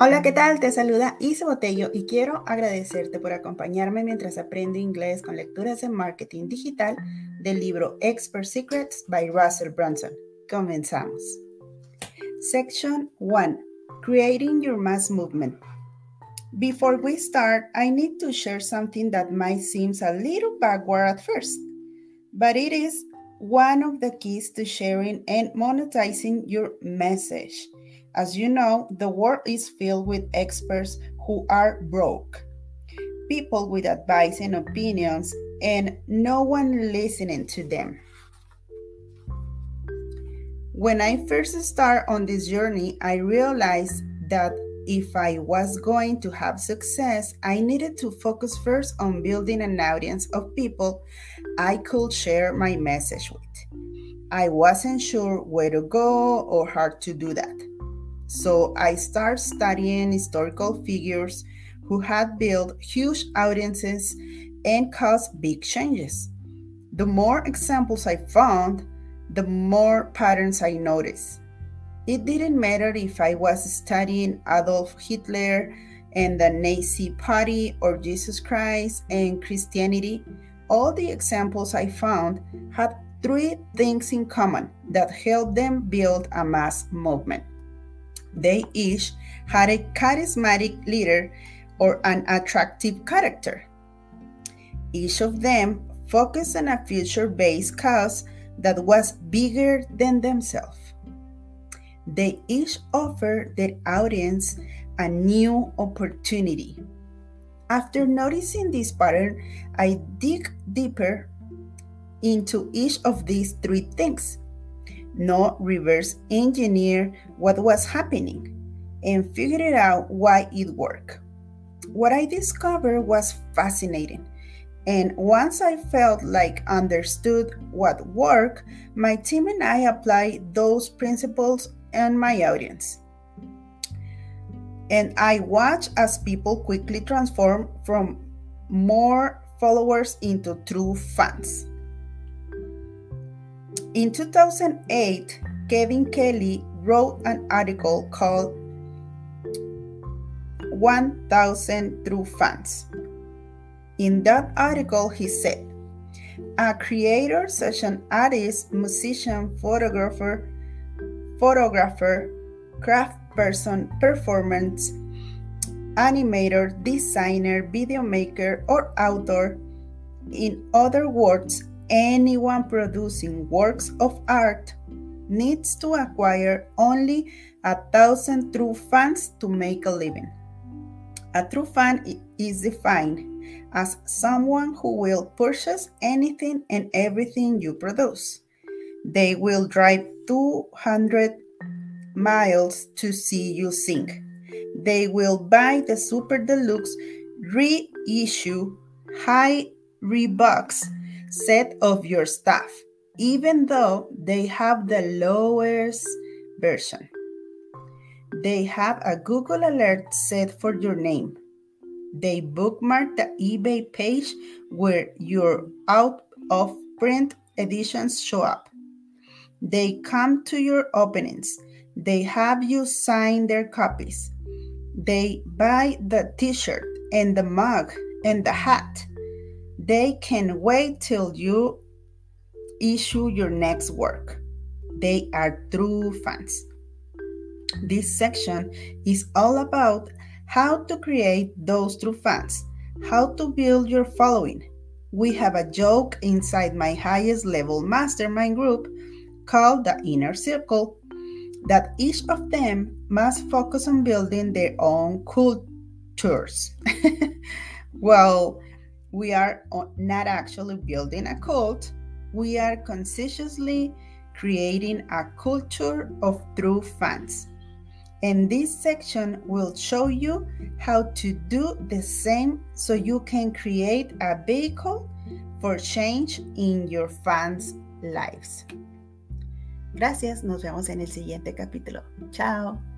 Hola, ¿qué tal? Te saluda Isa Botello y quiero agradecerte por acompañarme mientras aprendo inglés con lecturas de marketing digital del libro Expert Secrets by Russell Brunson. Comenzamos. Section 1 Creating Your Mass Movement. Before we start, I need to share something that might seem a little backward at first, but it is one of the keys to sharing and monetizing your message. As you know, the world is filled with experts who are broke, people with advice and opinions, and no one listening to them. When I first started on this journey, I realized that if I was going to have success, I needed to focus first on building an audience of people I could share my message with. I wasn't sure where to go or how to do that. So I started studying historical figures who had built huge audiences and caused big changes. The more examples I found, the more patterns I noticed. It didn't matter if I was studying Adolf Hitler and the Nazi Party or Jesus Christ and Christianity. All the examples I found had three things in common that helped them build a mass movement. They each had a charismatic leader or an attractive character. Each of them focused on a future based cause that was bigger than themselves. They each offered their audience a new opportunity. After noticing this pattern, I dig deeper into each of these three things not reverse engineer what was happening and figured it out why it worked. What I discovered was fascinating. And once I felt like understood what worked, my team and I applied those principles on my audience. And I watched as people quickly transform from more followers into true fans. In 2008, Kevin Kelly wrote an article called 1000 True Fans. In that article, he said, a creator such an artist, musician, photographer, photographer, craft person, performance, animator, designer, video maker, or author, in other words, anyone producing works of art needs to acquire only a thousand true fans to make a living. A true fan is defined as someone who will purchase anything and everything you produce. They will drive 200 miles to see you sing. They will buy the super deluxe reissue hi-res box set of your stuff, even though they have the lowest version. They have a Google alert set for your name. They bookmark the eBay page where your out of print editions show up. They come to your openings. They have you sign their copies. They buy the t shirt and the mug and the hat they can wait till you issue your next work. They are true fans. This section is all about how to create those true fans, how to build your following. We have a joke inside my highest level mastermind group called the Inner Circle that each of them must focus on building their own cultures. well, we are not actually building a cult, we are consciously creating a culture of true fans. And this section will show you how to do the same so you can create a vehicle for change in your fans' lives. Gracias, nos vemos en el siguiente capítulo. Chao.